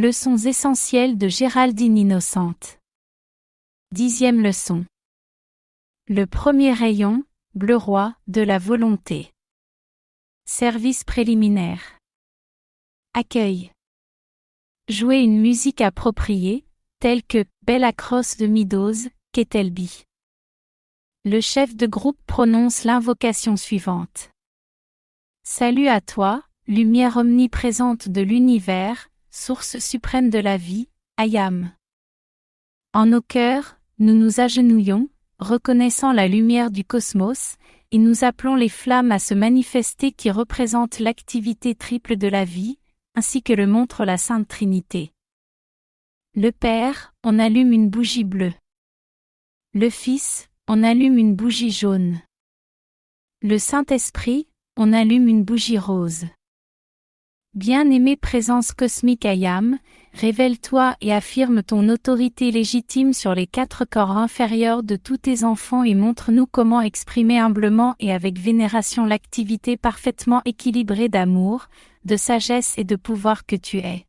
Leçons essentielles de Géraldine Innocente. Dixième leçon. Le premier rayon, bleu roi, de la volonté. Service préliminaire. Accueil. Jouer une musique appropriée, telle que Bella Cross de Midos, Ketelby. Le chef de groupe prononce l'invocation suivante. Salut à toi, lumière omniprésente de l'univers, source suprême de la vie, Ayam. En nos cœurs, nous nous agenouillons, reconnaissant la lumière du cosmos, et nous appelons les flammes à se manifester qui représentent l'activité triple de la vie, ainsi que le montre la Sainte Trinité. Le Père, on allume une bougie bleue. Le Fils, on allume une bougie jaune. Le Saint-Esprit, on allume une bougie rose. Bien-aimée présence cosmique Ayam, révèle-toi et affirme ton autorité légitime sur les quatre corps inférieurs de tous tes enfants et montre-nous comment exprimer humblement et avec vénération l'activité parfaitement équilibrée d'amour, de sagesse et de pouvoir que tu es.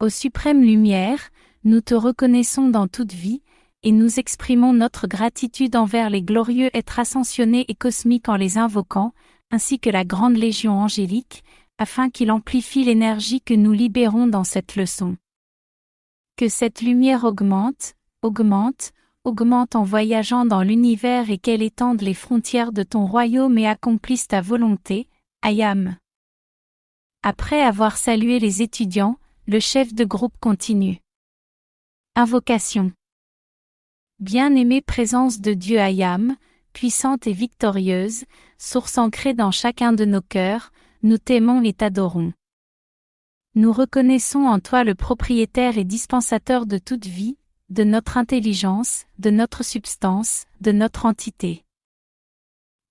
Ô suprême lumière, nous te reconnaissons dans toute vie, et nous exprimons notre gratitude envers les glorieux êtres ascensionnés et cosmiques en les invoquant, ainsi que la grande légion angélique, afin qu'il amplifie l'énergie que nous libérons dans cette leçon. Que cette lumière augmente, augmente, augmente en voyageant dans l'univers et qu'elle étende les frontières de ton royaume et accomplisse ta volonté, Ayam. Après avoir salué les étudiants, le chef de groupe continue. Invocation. Bien-aimée présence de Dieu Ayam, puissante et victorieuse, source ancrée dans chacun de nos cœurs, nous t'aimons et t'adorons. Nous reconnaissons en toi le propriétaire et dispensateur de toute vie, de notre intelligence, de notre substance, de notre entité.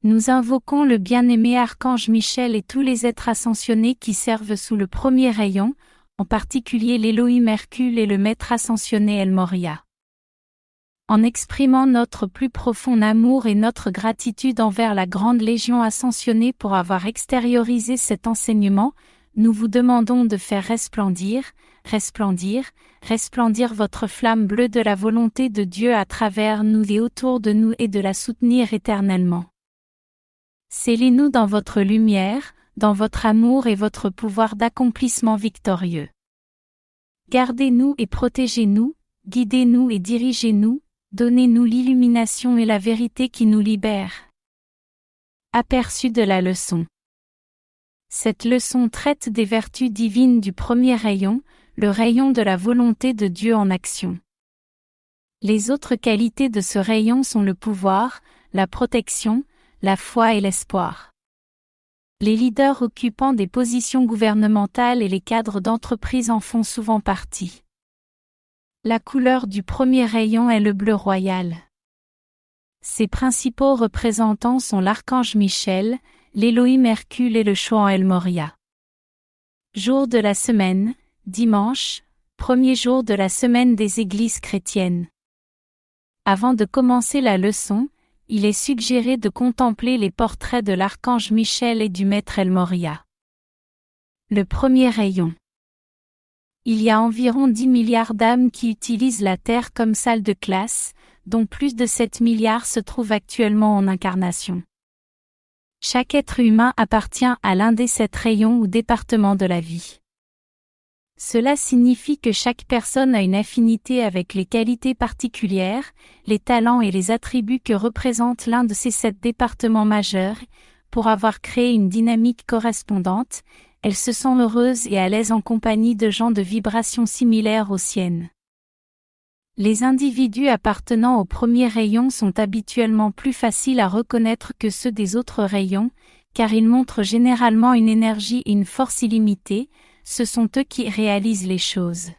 Nous invoquons le bien-aimé Archange Michel et tous les êtres ascensionnés qui servent sous le premier rayon, en particulier l'Élohim Hercule et le Maître ascensionné El Moria en exprimant notre plus profond amour et notre gratitude envers la grande Légion ascensionnée pour avoir extériorisé cet enseignement, nous vous demandons de faire resplendir, resplendir, resplendir votre flamme bleue de la volonté de Dieu à travers nous et autour de nous et de la soutenir éternellement. Scellez-nous dans votre lumière, dans votre amour et votre pouvoir d'accomplissement victorieux. Gardez-nous et protégez-nous, guidez-nous et dirigez-nous, Donnez-nous l'illumination et la vérité qui nous libèrent. Aperçu de la leçon. Cette leçon traite des vertus divines du premier rayon, le rayon de la volonté de Dieu en action. Les autres qualités de ce rayon sont le pouvoir, la protection, la foi et l'espoir. Les leaders occupant des positions gouvernementales et les cadres d'entreprise en font souvent partie. La couleur du premier rayon est le bleu royal. Ses principaux représentants sont l'archange Michel, l'Élohim Hercule et le Chouan El Moria. Jour de la semaine, dimanche, premier jour de la semaine des églises chrétiennes. Avant de commencer la leçon, il est suggéré de contempler les portraits de l'archange Michel et du maître El Moria. Le premier rayon. Il y a environ 10 milliards d'âmes qui utilisent la Terre comme salle de classe, dont plus de 7 milliards se trouvent actuellement en incarnation. Chaque être humain appartient à l'un des sept rayons ou départements de la vie. Cela signifie que chaque personne a une affinité avec les qualités particulières, les talents et les attributs que représente l'un de ces sept départements majeurs, pour avoir créé une dynamique correspondante, elle se sent heureuse et à l'aise en compagnie de gens de vibrations similaires aux siennes. Les individus appartenant au premier rayon sont habituellement plus faciles à reconnaître que ceux des autres rayons, car ils montrent généralement une énergie et une force illimitée, ce sont eux qui réalisent les choses.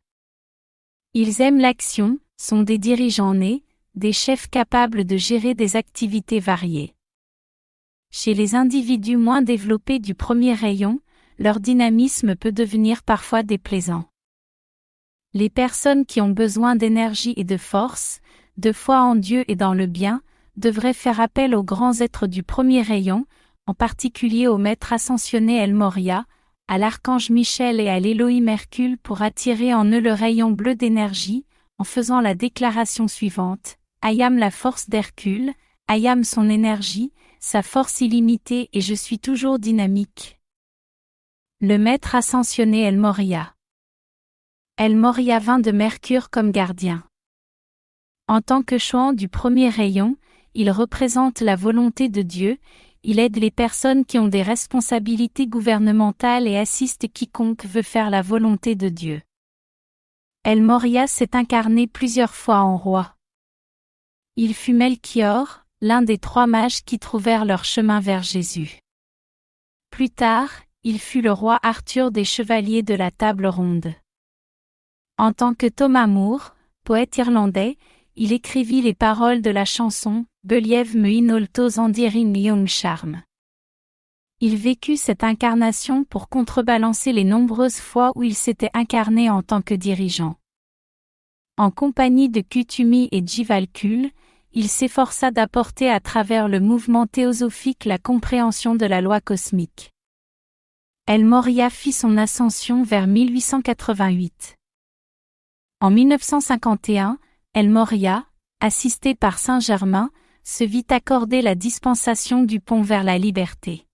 Ils aiment l'action, sont des dirigeants nés, des chefs capables de gérer des activités variées. Chez les individus moins développés du premier rayon, leur dynamisme peut devenir parfois déplaisant. Les personnes qui ont besoin d'énergie et de force, de foi en Dieu et dans le bien, devraient faire appel aux grands êtres du premier rayon, en particulier au maître ascensionné El Moria, à l'archange Michel et à l'Élohim Hercule pour attirer en eux le rayon bleu d'énergie, en faisant la déclaration suivante. Ayam la force d'Hercule, Ayam son énergie, sa force illimitée et je suis toujours dynamique. Le maître ascensionné El Moria. El Moria vint de Mercure comme gardien. En tant que chouan du premier rayon, il représente la volonté de Dieu, il aide les personnes qui ont des responsabilités gouvernementales et assiste quiconque veut faire la volonté de Dieu. El Moria s'est incarné plusieurs fois en roi. Il fut Melchior, l'un des trois mages qui trouvèrent leur chemin vers Jésus. Plus tard, il fut le roi Arthur des chevaliers de la table ronde. En tant que Thomas Moore, poète irlandais, il écrivit les paroles de la chanson Believ me inoltos andirin young charm. Il vécut cette incarnation pour contrebalancer les nombreuses fois où il s'était incarné en tant que dirigeant. En compagnie de Kutumi et Jivalkul, il s'efforça d'apporter à travers le mouvement théosophique la compréhension de la loi cosmique. El Moria fit son ascension vers 1888. En 1951, El Moria, assisté par Saint-Germain, se vit accorder la dispensation du pont vers la liberté.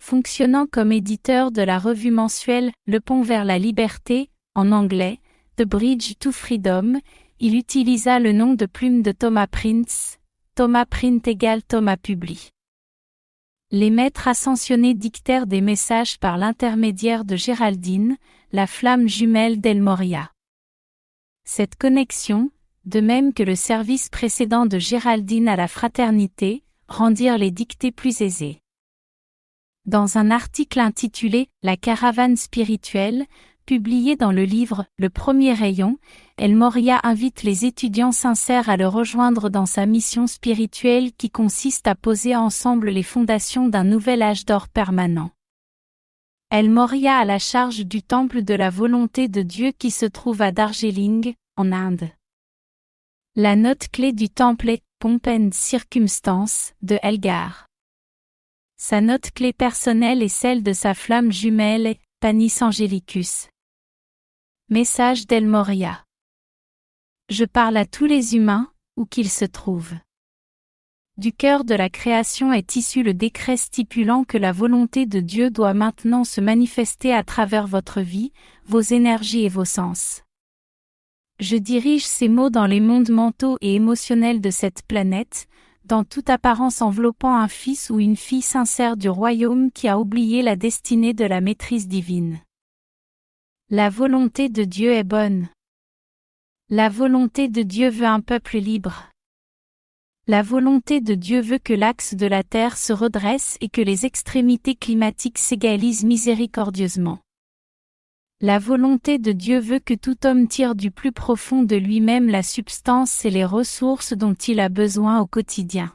Fonctionnant comme éditeur de la revue mensuelle Le pont vers la liberté, en anglais, The Bridge to Freedom, il utilisa le nom de plume de Thomas Prince, Thomas Print égale Thomas Publi. Les maîtres ascensionnés dictèrent des messages par l'intermédiaire de Géraldine, la flamme jumelle d'El Moria. Cette connexion, de même que le service précédent de Géraldine à la fraternité, rendirent les dictées plus aisées. Dans un article intitulé La caravane spirituelle, publié dans le livre Le premier rayon, El Moria invite les étudiants sincères à le rejoindre dans sa mission spirituelle qui consiste à poser ensemble les fondations d'un nouvel âge d'or permanent. El Moria a la charge du temple de la volonté de Dieu qui se trouve à Darjeeling, en Inde. La note clé du temple est Pomp Circumstance de Elgar. Sa note clé personnelle est celle de sa flamme jumelle Panis Angelicus. Message d'El Moria. Je parle à tous les humains, où qu'ils se trouvent. Du cœur de la création est issu le décret stipulant que la volonté de Dieu doit maintenant se manifester à travers votre vie, vos énergies et vos sens. Je dirige ces mots dans les mondes mentaux et émotionnels de cette planète, dans toute apparence enveloppant un fils ou une fille sincère du royaume qui a oublié la destinée de la maîtrise divine. La volonté de Dieu est bonne. La volonté de Dieu veut un peuple libre. La volonté de Dieu veut que l'axe de la Terre se redresse et que les extrémités climatiques s'égalisent miséricordieusement. La volonté de Dieu veut que tout homme tire du plus profond de lui-même la substance et les ressources dont il a besoin au quotidien.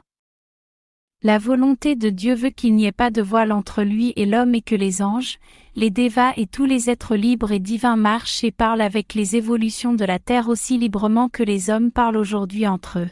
La volonté de Dieu veut qu'il n'y ait pas de voile entre lui et l'homme et que les anges, les dévas et tous les êtres libres et divins marchent et parlent avec les évolutions de la terre aussi librement que les hommes parlent aujourd'hui entre eux.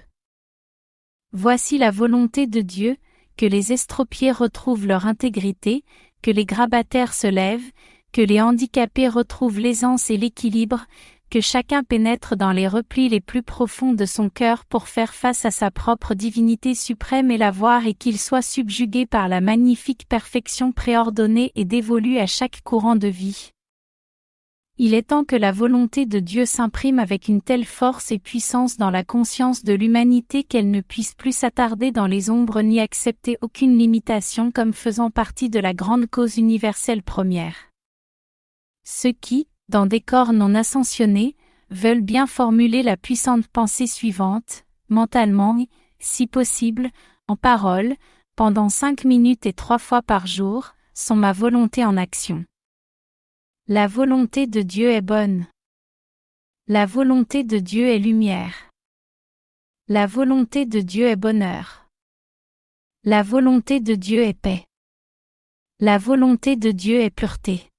Voici la volonté de Dieu, que les estropiés retrouvent leur intégrité, que les grabataires se lèvent, que les handicapés retrouvent l'aisance et l'équilibre, que chacun pénètre dans les replis les plus profonds de son cœur pour faire face à sa propre divinité suprême et la voir et qu'il soit subjugué par la magnifique perfection préordonnée et dévolue à chaque courant de vie. Il est temps que la volonté de Dieu s'imprime avec une telle force et puissance dans la conscience de l'humanité qu'elle ne puisse plus s'attarder dans les ombres ni accepter aucune limitation comme faisant partie de la grande cause universelle première. Ceux qui, dans des corps non ascensionnés, veulent bien formuler la puissante pensée suivante, mentalement, si possible, en parole, pendant cinq minutes et trois fois par jour, sont ma volonté en action. La volonté de Dieu est bonne. La volonté de Dieu est lumière. La volonté de Dieu est bonheur. La volonté de Dieu est paix. La volonté de Dieu est pureté.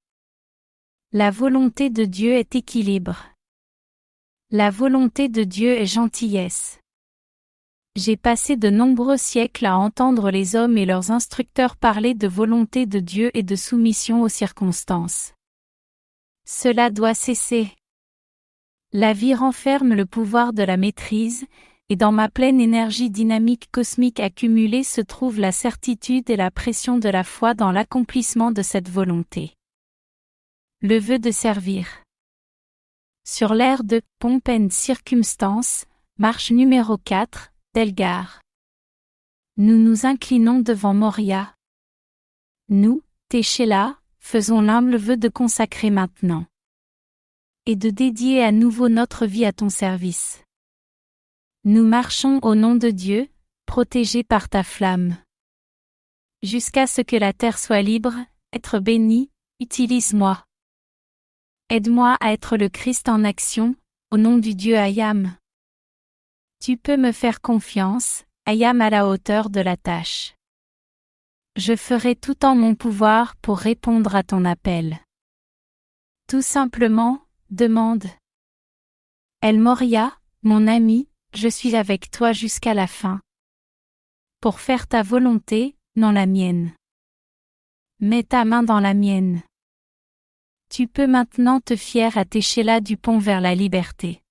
La volonté de Dieu est équilibre. La volonté de Dieu est gentillesse. J'ai passé de nombreux siècles à entendre les hommes et leurs instructeurs parler de volonté de Dieu et de soumission aux circonstances. Cela doit cesser. La vie renferme le pouvoir de la maîtrise, et dans ma pleine énergie dynamique cosmique accumulée se trouve la certitude et la pression de la foi dans l'accomplissement de cette volonté. Le vœu de servir. Sur l'air de Pompe and Circumstance, marche numéro 4, Delgar. Nous nous inclinons devant Moria. Nous, Téchéla, faisons l'humble vœu de consacrer maintenant. Et de dédier à nouveau notre vie à ton service. Nous marchons au nom de Dieu, protégés par ta flamme. Jusqu'à ce que la terre soit libre, être bénie, utilise-moi. Aide-moi à être le Christ en action, au nom du Dieu Ayam. Tu peux me faire confiance, Ayam à la hauteur de la tâche. Je ferai tout en mon pouvoir pour répondre à ton appel. Tout simplement, demande. El Moria, mon ami, je suis avec toi jusqu'à la fin. Pour faire ta volonté, non la mienne. Mets ta main dans la mienne. Tu peux maintenant te fier à là du pont vers la liberté.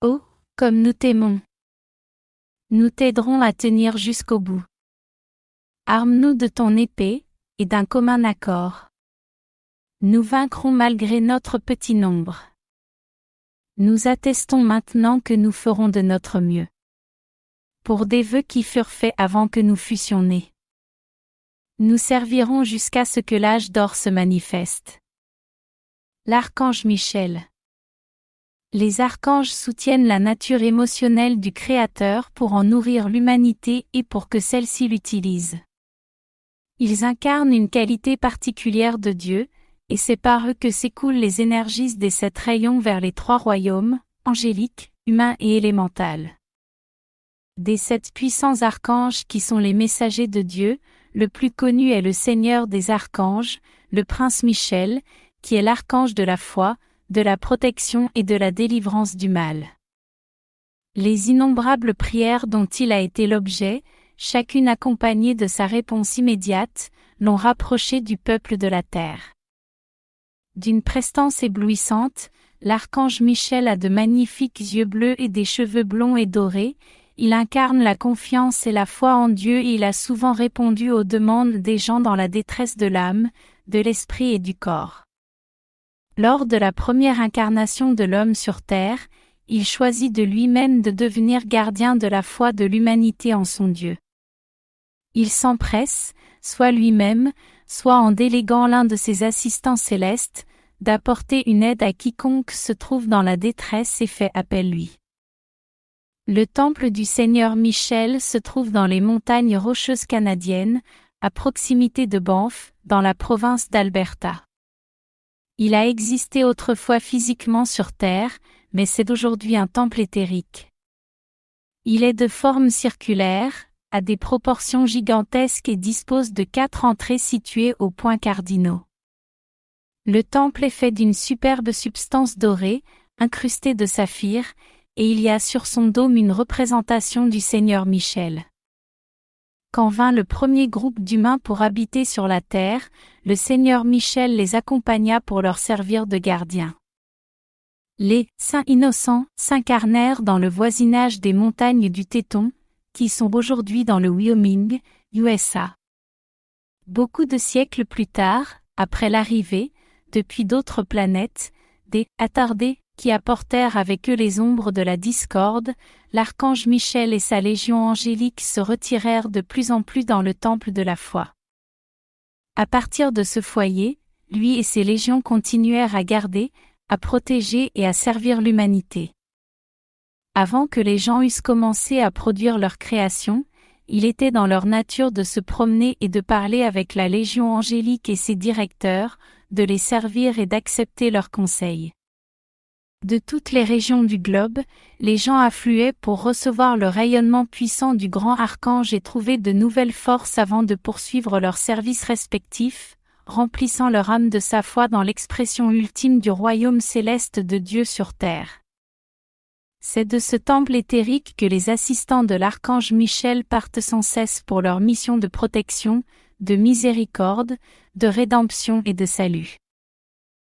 Oh, comme nous t'aimons. Nous t'aiderons à tenir jusqu'au bout. Arme-nous de ton épée, et d'un commun accord. Nous vaincrons malgré notre petit nombre. Nous attestons maintenant que nous ferons de notre mieux. Pour des vœux qui furent faits avant que nous fussions nés. Nous servirons jusqu'à ce que l'âge d'or se manifeste. L'archange Michel. Les archanges soutiennent la nature émotionnelle du Créateur pour en nourrir l'humanité et pour que celle-ci l'utilise. Ils incarnent une qualité particulière de Dieu, et c'est par eux que s'écoulent les énergies des sept rayons vers les trois royaumes, angéliques, humains et élémental. Des sept puissants archanges qui sont les messagers de Dieu, le plus connu est le Seigneur des archanges, le prince Michel, qui est l'archange de la foi, de la protection et de la délivrance du mal. Les innombrables prières dont il a été l'objet, chacune accompagnée de sa réponse immédiate, l'ont rapproché du peuple de la terre. D'une prestance éblouissante, l'archange Michel a de magnifiques yeux bleus et des cheveux blonds et dorés, il incarne la confiance et la foi en Dieu et il a souvent répondu aux demandes des gens dans la détresse de l'âme, de l'esprit et du corps. Lors de la première incarnation de l'homme sur terre, il choisit de lui-même de devenir gardien de la foi de l'humanité en son Dieu. Il s'empresse, soit lui-même, soit en déléguant l'un de ses assistants célestes, d'apporter une aide à quiconque se trouve dans la détresse et fait appel lui. Le temple du Seigneur Michel se trouve dans les montagnes rocheuses canadiennes, à proximité de Banff, dans la province d'Alberta. Il a existé autrefois physiquement sur Terre, mais c'est aujourd'hui un temple éthérique. Il est de forme circulaire, a des proportions gigantesques et dispose de quatre entrées situées aux points cardinaux. Le temple est fait d'une superbe substance dorée, incrustée de saphir, et il y a sur son dôme une représentation du Seigneur Michel. Quand vint le premier groupe d'humains pour habiter sur la terre, le Seigneur Michel les accompagna pour leur servir de gardiens. Les saints innocents s'incarnèrent dans le voisinage des montagnes du Téton, qui sont aujourd'hui dans le Wyoming, USA. Beaucoup de siècles plus tard, après l'arrivée, depuis d'autres planètes, des attardés qui apportèrent avec eux les ombres de la discorde, l'archange Michel et sa légion angélique se retirèrent de plus en plus dans le temple de la foi. À partir de ce foyer, lui et ses légions continuèrent à garder, à protéger et à servir l'humanité. Avant que les gens eussent commencé à produire leur création, il était dans leur nature de se promener et de parler avec la Légion angélique et ses directeurs, de les servir et d'accepter leurs conseils. De toutes les régions du globe, les gens affluaient pour recevoir le rayonnement puissant du grand archange et trouver de nouvelles forces avant de poursuivre leurs services respectifs, remplissant leur âme de sa foi dans l'expression ultime du royaume céleste de Dieu sur terre. C'est de ce temple éthérique que les assistants de l'archange Michel partent sans cesse pour leur mission de protection, de miséricorde, de rédemption et de salut.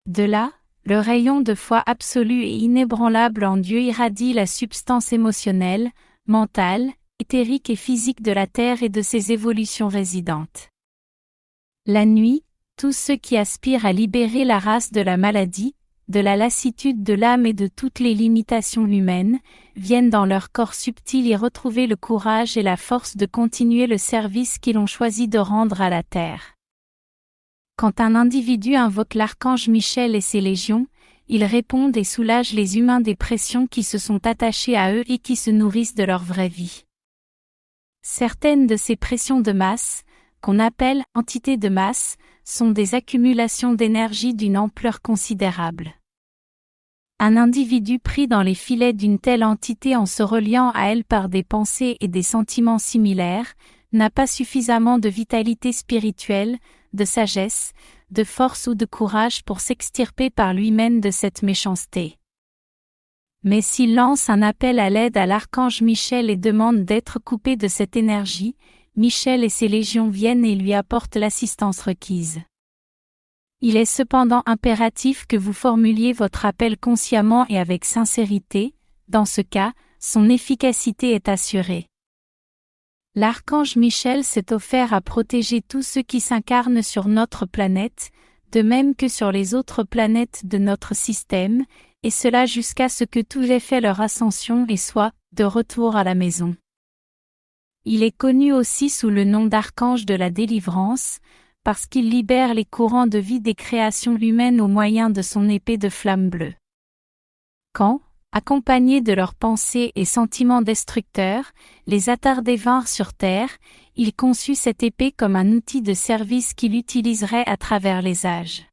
De là, le rayon de foi absolue et inébranlable en Dieu irradie la substance émotionnelle, mentale, éthérique et physique de la Terre et de ses évolutions résidentes. La nuit, tous ceux qui aspirent à libérer la race de la maladie, de la lassitude de l'âme et de toutes les limitations humaines, viennent dans leur corps subtil y retrouver le courage et la force de continuer le service qu'ils ont choisi de rendre à la terre. Quand un individu invoque l'archange Michel et ses légions, ils répondent et soulagent les humains des pressions qui se sont attachées à eux et qui se nourrissent de leur vraie vie. Certaines de ces pressions de masse, qu'on appelle entités de masse, sont des accumulations d'énergie d'une ampleur considérable. Un individu pris dans les filets d'une telle entité en se reliant à elle par des pensées et des sentiments similaires, n'a pas suffisamment de vitalité spirituelle, de sagesse, de force ou de courage pour s'extirper par lui-même de cette méchanceté. Mais s'il lance un appel à l'aide à l'archange Michel et demande d'être coupé de cette énergie, Michel et ses légions viennent et lui apportent l'assistance requise. Il est cependant impératif que vous formuliez votre appel consciemment et avec sincérité, dans ce cas, son efficacité est assurée. L'archange Michel s'est offert à protéger tous ceux qui s'incarnent sur notre planète, de même que sur les autres planètes de notre système, et cela jusqu'à ce que tous aient fait leur ascension et soient, de retour à la maison. Il est connu aussi sous le nom d'archange de la délivrance, parce qu'il libère les courants de vie des créations humaines au moyen de son épée de flamme bleue. Quand, accompagnés de leurs pensées et sentiments destructeurs, les attardés vinrent sur terre, il conçut cette épée comme un outil de service qu'il utiliserait à travers les âges.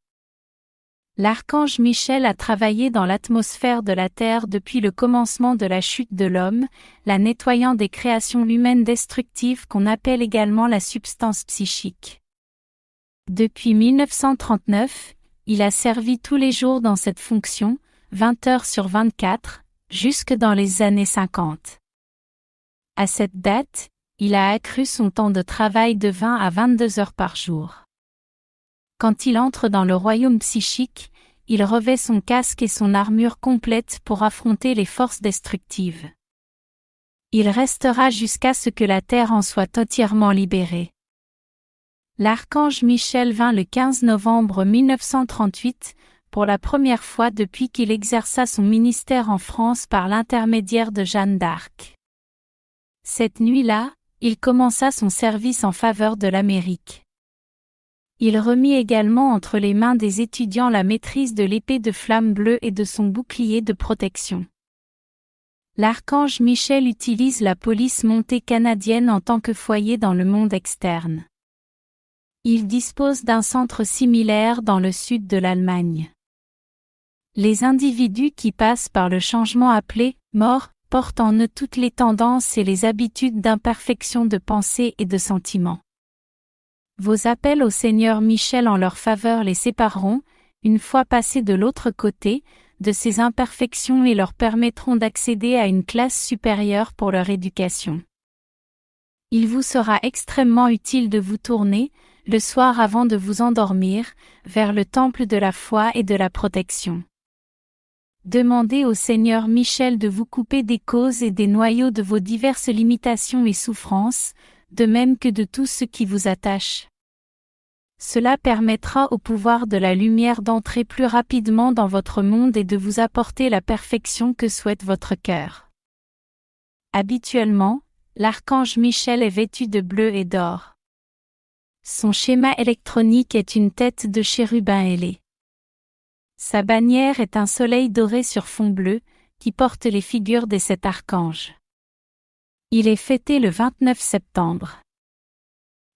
L'archange Michel a travaillé dans l'atmosphère de la Terre depuis le commencement de la chute de l'homme, la nettoyant des créations humaines destructives qu'on appelle également la substance psychique. Depuis 1939, il a servi tous les jours dans cette fonction, 20 heures sur 24, jusque dans les années 50. À cette date, il a accru son temps de travail de 20 à 22 heures par jour. Quand il entre dans le royaume psychique, il revêt son casque et son armure complète pour affronter les forces destructives. Il restera jusqu'à ce que la Terre en soit entièrement libérée. L'archange Michel vint le 15 novembre 1938, la première fois depuis qu'il exerça son ministère en France par l'intermédiaire de Jeanne d'Arc. Cette nuit-là, il commença son service en faveur de l'Amérique. Il remit également entre les mains des étudiants la maîtrise de l'épée de flamme bleue et de son bouclier de protection. L'archange Michel utilise la police montée canadienne en tant que foyer dans le monde externe. Il dispose d'un centre similaire dans le sud de l'Allemagne. Les individus qui passent par le changement appelé mort portent en eux toutes les tendances et les habitudes d'imperfection de pensée et de sentiment. Vos appels au Seigneur Michel en leur faveur les sépareront, une fois passés de l'autre côté, de ces imperfections et leur permettront d'accéder à une classe supérieure pour leur éducation. Il vous sera extrêmement utile de vous tourner, le soir avant de vous endormir, vers le temple de la foi et de la protection. Demandez au Seigneur Michel de vous couper des causes et des noyaux de vos diverses limitations et souffrances, de même que de tout ce qui vous attache. Cela permettra au pouvoir de la lumière d'entrer plus rapidement dans votre monde et de vous apporter la perfection que souhaite votre cœur. Habituellement, l'archange Michel est vêtu de bleu et d'or. Son schéma électronique est une tête de chérubin ailé. Sa bannière est un soleil doré sur fond bleu, qui porte les figures des sept archanges. Il est fêté le 29 septembre.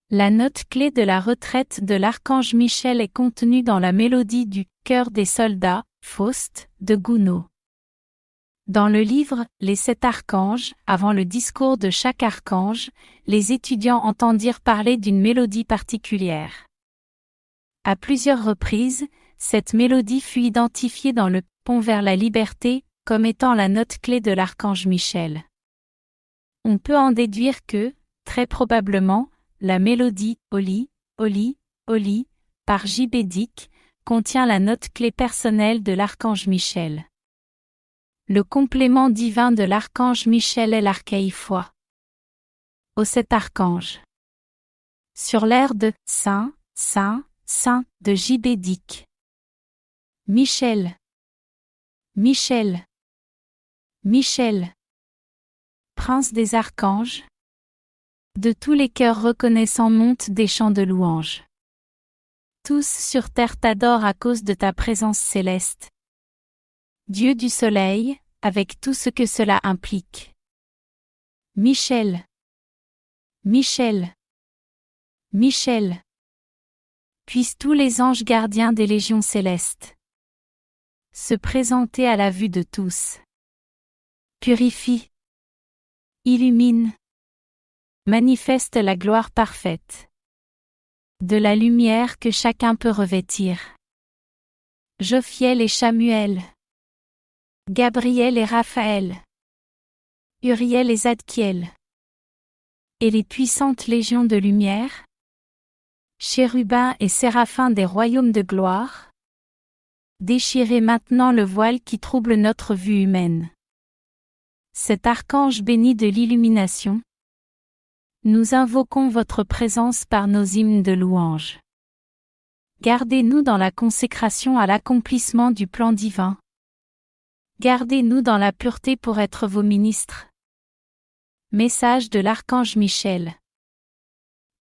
La note clé de la retraite de l'archange Michel est contenue dans la mélodie du Cœur des soldats, Faust, de Gounod. Dans le livre Les sept archanges, avant le discours de chaque archange, les étudiants entendirent parler d'une mélodie particulière. À plusieurs reprises, cette mélodie fut identifiée dans le Pont vers la liberté comme étant la note clé de l'archange Michel. On peut en déduire que, très probablement, la mélodie Oli, Oli, Oli, par J. contient la note clé personnelle de l'archange Michel. Le complément divin de l'archange Michel est l'archaïfoie. Au cet archange. Sur l'air de Saint, Saint, Saint de J. Michel. Michel. Michel. Prince des archanges. De tous les cœurs reconnaissants montent des chants de louanges. Tous sur terre t'adorent à cause de ta présence céleste. Dieu du soleil, avec tout ce que cela implique. Michel. Michel. Michel. Puissent tous les anges gardiens des légions célestes se présenter à la vue de tous. Purifie. Illumine. Manifeste la gloire parfaite. De la lumière que chacun peut revêtir. Jophiel et Chamuel. Gabriel et Raphaël. Uriel et Zadkiel. Et les puissantes légions de lumière. Chérubins et séraphins des royaumes de gloire. Déchirez maintenant le voile qui trouble notre vue humaine. Cet archange béni de l'illumination. Nous invoquons votre présence par nos hymnes de louange. Gardez-nous dans la consécration à l'accomplissement du plan divin. Gardez-nous dans la pureté pour être vos ministres. Message de l'archange Michel.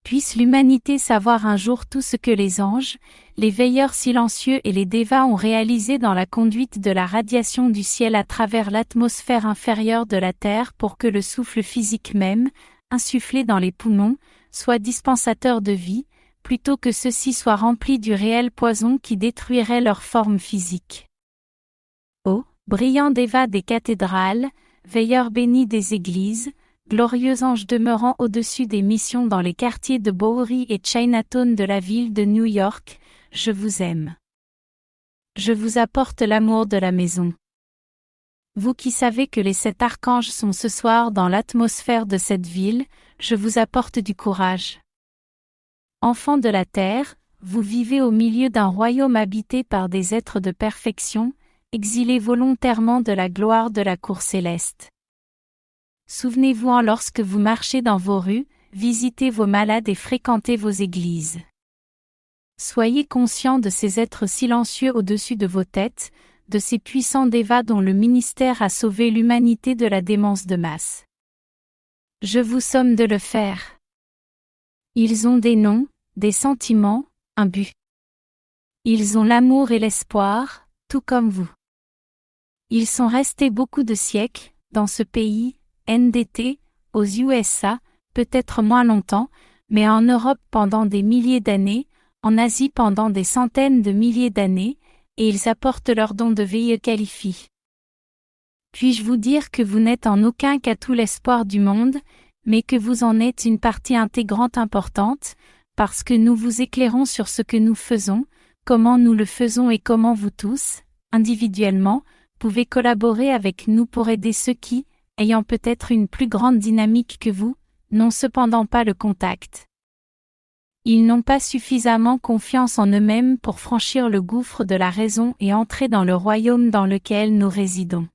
Puisse l'humanité savoir un jour tout ce que les anges, les veilleurs silencieux et les dévas ont réalisé dans la conduite de la radiation du ciel à travers l'atmosphère inférieure de la Terre pour que le souffle physique même, insufflé dans les poumons, soit dispensateur de vie, plutôt que ceux-ci soient remplis du réel poison qui détruirait leur forme physique. Ô, brillant déva des cathédrales, veilleur béni des églises, glorieux ange demeurant au-dessus des missions dans les quartiers de Bowery et Chinatown de la ville de New York, je vous aime. Je vous apporte l'amour de la maison. Vous qui savez que les sept archanges sont ce soir dans l'atmosphère de cette ville, je vous apporte du courage. Enfants de la terre, vous vivez au milieu d'un royaume habité par des êtres de perfection, exilés volontairement de la gloire de la cour céleste. Souvenez-vous-en lorsque vous marchez dans vos rues, visitez vos malades et fréquentez vos églises. Soyez conscients de ces êtres silencieux au-dessus de vos têtes, de ces puissants dévas dont le ministère a sauvé l'humanité de la démence de masse. Je vous somme de le faire. Ils ont des noms, des sentiments, un but. Ils ont l'amour et l'espoir, tout comme vous. Ils sont restés beaucoup de siècles, dans ce pays, NDT, aux USA, peut-être moins longtemps, mais en Europe pendant des milliers d'années, en Asie pendant des centaines de milliers d'années, et ils apportent leur don de veille qualifie. Puis-je vous dire que vous n'êtes en aucun cas tout l'espoir du monde, mais que vous en êtes une partie intégrante importante, parce que nous vous éclairons sur ce que nous faisons, comment nous le faisons et comment vous tous, individuellement, pouvez collaborer avec nous pour aider ceux qui, ayant peut-être une plus grande dynamique que vous, n'ont cependant pas le contact. Ils n'ont pas suffisamment confiance en eux-mêmes pour franchir le gouffre de la raison et entrer dans le royaume dans lequel nous résidons.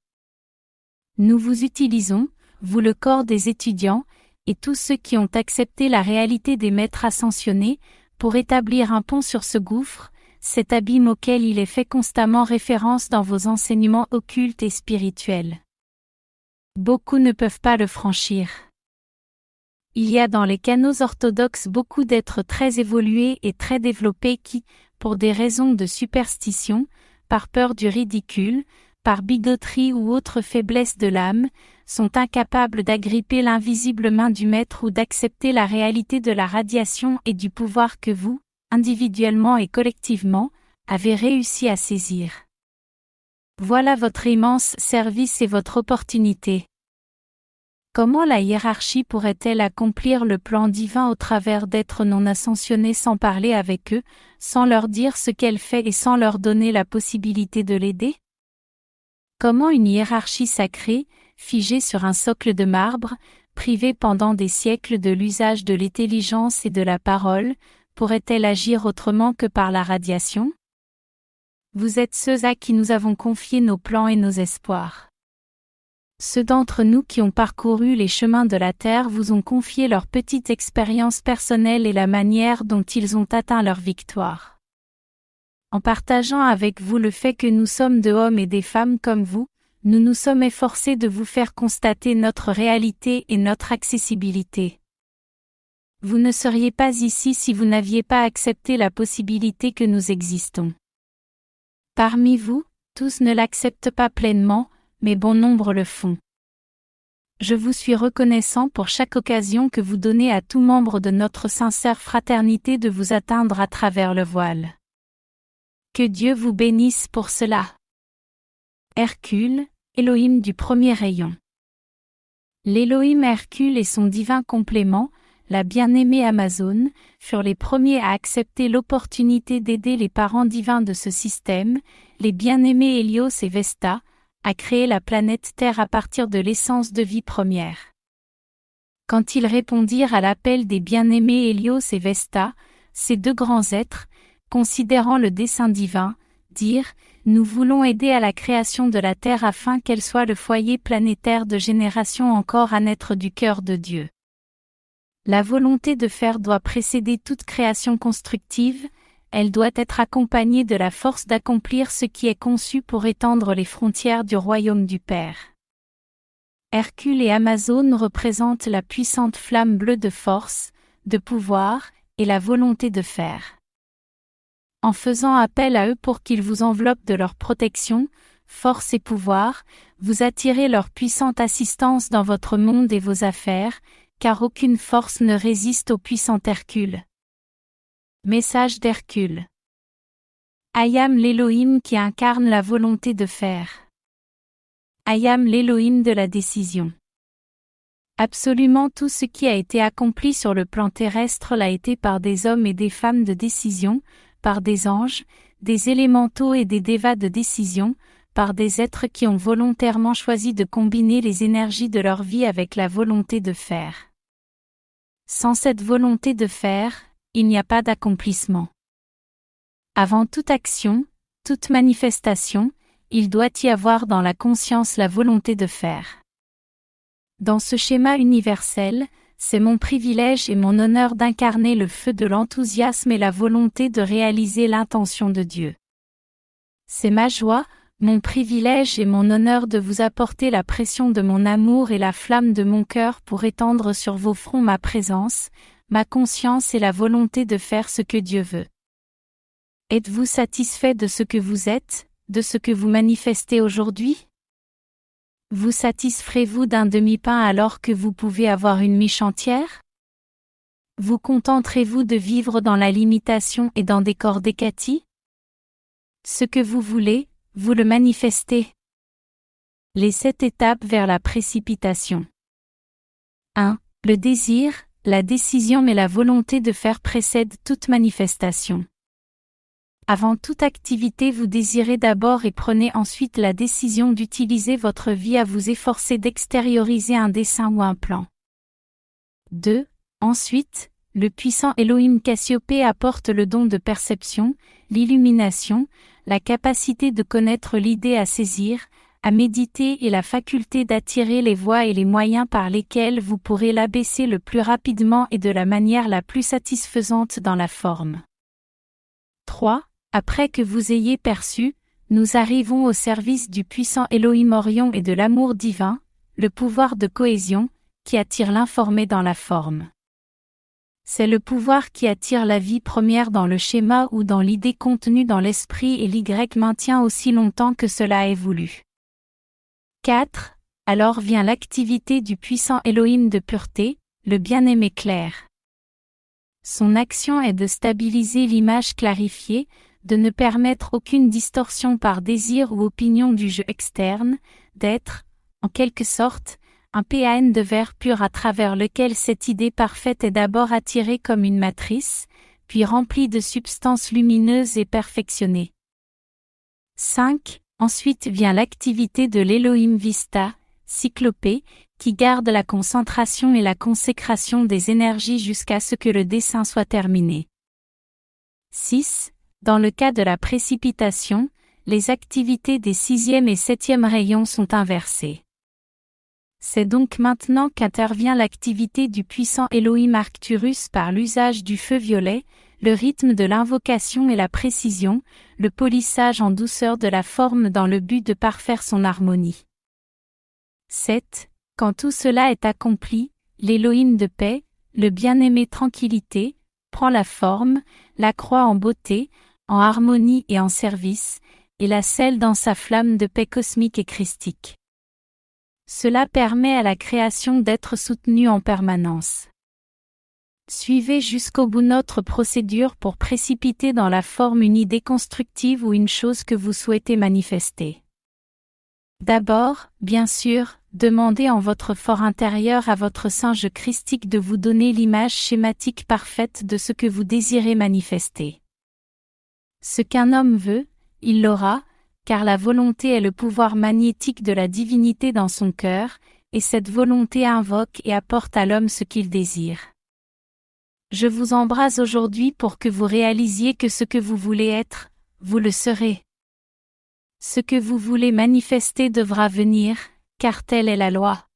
Nous vous utilisons, vous le corps des étudiants, et tous ceux qui ont accepté la réalité des maîtres ascensionnés, pour établir un pont sur ce gouffre, cet abîme auquel il est fait constamment référence dans vos enseignements occultes et spirituels. Beaucoup ne peuvent pas le franchir. Il y a dans les canaux orthodoxes beaucoup d'êtres très évolués et très développés qui, pour des raisons de superstition, par peur du ridicule, par bigoterie ou autre faiblesse de l'âme, sont incapables d'agripper l'invisible main du Maître ou d'accepter la réalité de la radiation et du pouvoir que vous, individuellement et collectivement, avez réussi à saisir. Voilà votre immense service et votre opportunité. Comment la hiérarchie pourrait-elle accomplir le plan divin au travers d'êtres non ascensionnés sans parler avec eux, sans leur dire ce qu'elle fait et sans leur donner la possibilité de l'aider? Comment une hiérarchie sacrée, figée sur un socle de marbre, privée pendant des siècles de l'usage de l'intelligence et de la parole, pourrait-elle agir autrement que par la radiation? Vous êtes ceux à qui nous avons confié nos plans et nos espoirs. Ceux d'entre nous qui ont parcouru les chemins de la Terre vous ont confié leur petite expérience personnelle et la manière dont ils ont atteint leur victoire. En partageant avec vous le fait que nous sommes de hommes et des femmes comme vous, nous nous sommes efforcés de vous faire constater notre réalité et notre accessibilité. Vous ne seriez pas ici si vous n'aviez pas accepté la possibilité que nous existons. Parmi vous, tous ne l'acceptent pas pleinement, mais bon nombre le font. Je vous suis reconnaissant pour chaque occasion que vous donnez à tout membre de notre sincère fraternité de vous atteindre à travers le voile. Que Dieu vous bénisse pour cela. Hercule, Elohim du premier rayon. L'Elohim Hercule et son divin complément, la bien-aimée Amazon, furent les premiers à accepter l'opportunité d'aider les parents divins de ce système, les bien-aimés Hélios et Vesta, à créer la planète Terre à partir de l'essence de vie première. Quand ils répondirent à l'appel des bien-aimés Hélios et Vesta, ces deux grands êtres, considérant le dessein divin, dirent Nous voulons aider à la création de la Terre afin qu'elle soit le foyer planétaire de générations encore à naître du cœur de Dieu. La volonté de faire doit précéder toute création constructive, elle doit être accompagnée de la force d'accomplir ce qui est conçu pour étendre les frontières du royaume du Père. Hercule et Amazon représentent la puissante flamme bleue de force, de pouvoir, et la volonté de faire. En faisant appel à eux pour qu'ils vous enveloppent de leur protection, force et pouvoir, vous attirez leur puissante assistance dans votre monde et vos affaires, car aucune force ne résiste au puissant Hercule. Message d'Hercule. Ayam l'Elohim qui incarne la volonté de faire. Ayam l'Elohim de la décision. Absolument tout ce qui a été accompli sur le plan terrestre l'a été par des hommes et des femmes de décision, par des anges, des élémentaux et des dévas de décision, par des êtres qui ont volontairement choisi de combiner les énergies de leur vie avec la volonté de faire. Sans cette volonté de faire, il n'y a pas d'accomplissement. Avant toute action, toute manifestation, il doit y avoir dans la conscience la volonté de faire. Dans ce schéma universel, c'est mon privilège et mon honneur d'incarner le feu de l'enthousiasme et la volonté de réaliser l'intention de Dieu. C'est ma joie, mon privilège et mon honneur de vous apporter la pression de mon amour et la flamme de mon cœur pour étendre sur vos fronts ma présence, ma conscience et la volonté de faire ce que Dieu veut. Êtes-vous satisfait de ce que vous êtes, de ce que vous manifestez aujourd'hui? Vous satisferez-vous d'un demi-pain alors que vous pouvez avoir une miche entière? Vous contenterez-vous de vivre dans la limitation et dans des corps décatis? Ce que vous voulez, vous le manifestez. Les sept étapes vers la précipitation. 1. Le désir, la décision mais la volonté de faire précède toute manifestation. Avant toute activité vous désirez d'abord et prenez ensuite la décision d'utiliser votre vie à vous efforcer d'extérioriser un dessin ou un plan. 2. Ensuite, le puissant Elohim Cassiopée apporte le don de perception, l'illumination, la capacité de connaître l'idée à saisir, à méditer et la faculté d'attirer les voies et les moyens par lesquels vous pourrez l'abaisser le plus rapidement et de la manière la plus satisfaisante dans la forme. 3. Après que vous ayez perçu, nous arrivons au service du puissant Elohim Orion et de l'amour divin, le pouvoir de cohésion, qui attire l'informé dans la forme. C'est le pouvoir qui attire la vie première dans le schéma ou dans l'idée contenue dans l'esprit et l'Y maintient aussi longtemps que cela est voulu. 4. Alors vient l'activité du puissant Elohim de pureté, le bien-aimé clair. Son action est de stabiliser l'image clarifiée, de ne permettre aucune distorsion par désir ou opinion du jeu externe, d'être, en quelque sorte, un PAN de verre pur à travers lequel cette idée parfaite est d'abord attirée comme une matrice, puis remplie de substances lumineuses et perfectionnées. 5. Ensuite vient l'activité de l'Elohim Vista, cyclopée, qui garde la concentration et la consécration des énergies jusqu'à ce que le dessin soit terminé. 6. Dans le cas de la précipitation, les activités des sixième et septième rayons sont inversées. C'est donc maintenant qu'intervient l'activité du puissant Elohim Arcturus par l'usage du feu violet, le rythme de l'invocation et la précision, le polissage en douceur de la forme dans le but de parfaire son harmonie. 7. Quand tout cela est accompli, l'Élohim de paix, le bien-aimé tranquillité, prend la forme, la croix en beauté, en harmonie et en service, et la scelle dans sa flamme de paix cosmique et christique. Cela permet à la création d'être soutenue en permanence. Suivez jusqu'au bout notre procédure pour précipiter dans la forme une idée constructive ou une chose que vous souhaitez manifester. D'abord, bien sûr, demandez en votre fort intérieur à votre singe christique de vous donner l'image schématique parfaite de ce que vous désirez manifester. Ce qu'un homme veut, il l'aura, car la volonté est le pouvoir magnétique de la divinité dans son cœur, et cette volonté invoque et apporte à l'homme ce qu'il désire. Je vous embrasse aujourd'hui pour que vous réalisiez que ce que vous voulez être, vous le serez. Ce que vous voulez manifester devra venir, car telle est la loi.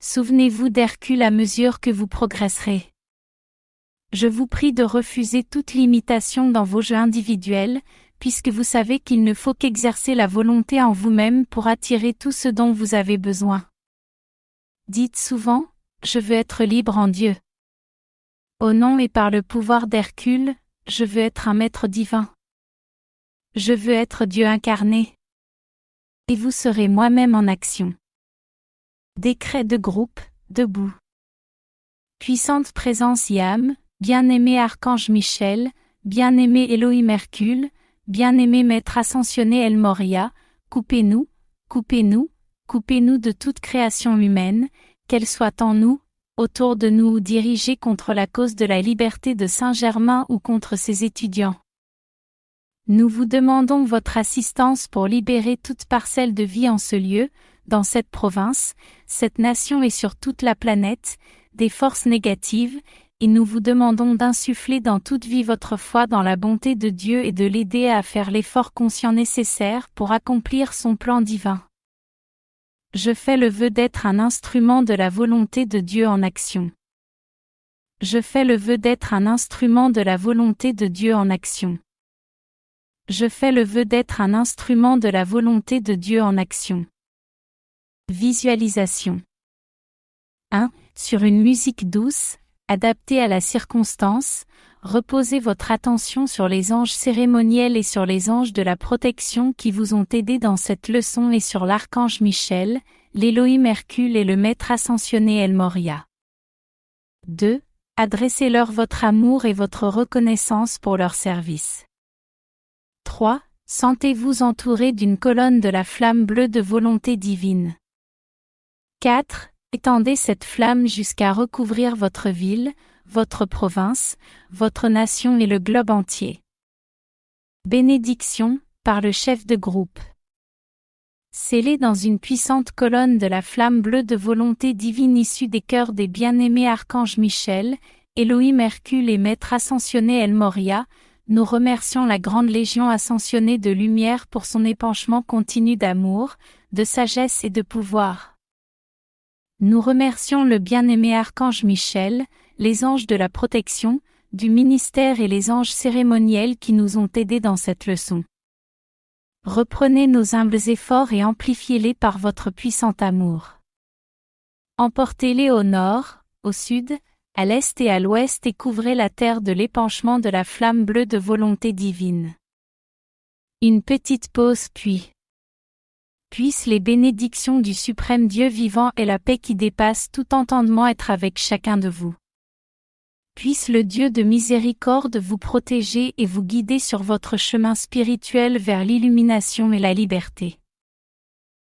Souvenez-vous d'Hercule à mesure que vous progresserez. Je vous prie de refuser toute limitation dans vos jeux individuels, puisque vous savez qu'il ne faut qu'exercer la volonté en vous-même pour attirer tout ce dont vous avez besoin. Dites souvent, je veux être libre en Dieu. Au nom et par le pouvoir d'Hercule, je veux être un maître divin. Je veux être Dieu incarné. Et vous serez moi-même en action. Décret de groupe, debout. Puissante présence Yam, bien-aimé Archange Michel, bien-aimé Elohim Hercule, bien-aimé Maître ascensionné El Moria, coupez-nous, coupez-nous, coupez-nous de toute création humaine, qu'elle soit en nous, autour de nous ou dirigés contre la cause de la liberté de Saint-Germain ou contre ses étudiants. Nous vous demandons votre assistance pour libérer toute parcelle de vie en ce lieu, dans cette province, cette nation et sur toute la planète, des forces négatives, et nous vous demandons d'insuffler dans toute vie votre foi dans la bonté de Dieu et de l'aider à faire l'effort conscient nécessaire pour accomplir son plan divin. Je fais le vœu d'être un instrument de la volonté de Dieu en action. Je fais le vœu d'être un instrument de la volonté de Dieu en action. Je fais le vœu d'être un instrument de la volonté de Dieu en action. Visualisation 1. Sur une musique douce, adaptée à la circonstance, reposez votre attention sur les anges cérémoniels et sur les anges de la protection qui vous ont aidé dans cette leçon et sur l'archange Michel, l'Élohim Hercule et le maître ascensionné El Moria. 2. Adressez-leur votre amour et votre reconnaissance pour leur service. 3. Sentez-vous entouré d'une colonne de la flamme bleue de volonté divine. 4. Étendez cette flamme jusqu'à recouvrir votre ville, votre province, votre nation et le globe entier. Bénédiction, par le chef de groupe. Scellé dans une puissante colonne de la flamme bleue de volonté divine issue des cœurs des bien-aimés archanges Michel, Elohim Hercule et Maître ascensionné El Moria, nous remercions la grande Légion ascensionnée de lumière pour son épanchement continu d'amour, de sagesse et de pouvoir. Nous remercions le bien-aimé archange Michel, les anges de la protection, du ministère et les anges cérémoniels qui nous ont aidés dans cette leçon. Reprenez nos humbles efforts et amplifiez-les par votre puissant amour. Emportez-les au nord, au sud, à l'est et à l'ouest et couvrez la terre de l'épanchement de la flamme bleue de volonté divine. Une petite pause puis. Puissent les bénédictions du suprême Dieu vivant et la paix qui dépasse tout entendement être avec chacun de vous. Puisse le Dieu de miséricorde vous protéger et vous guider sur votre chemin spirituel vers l'illumination et la liberté.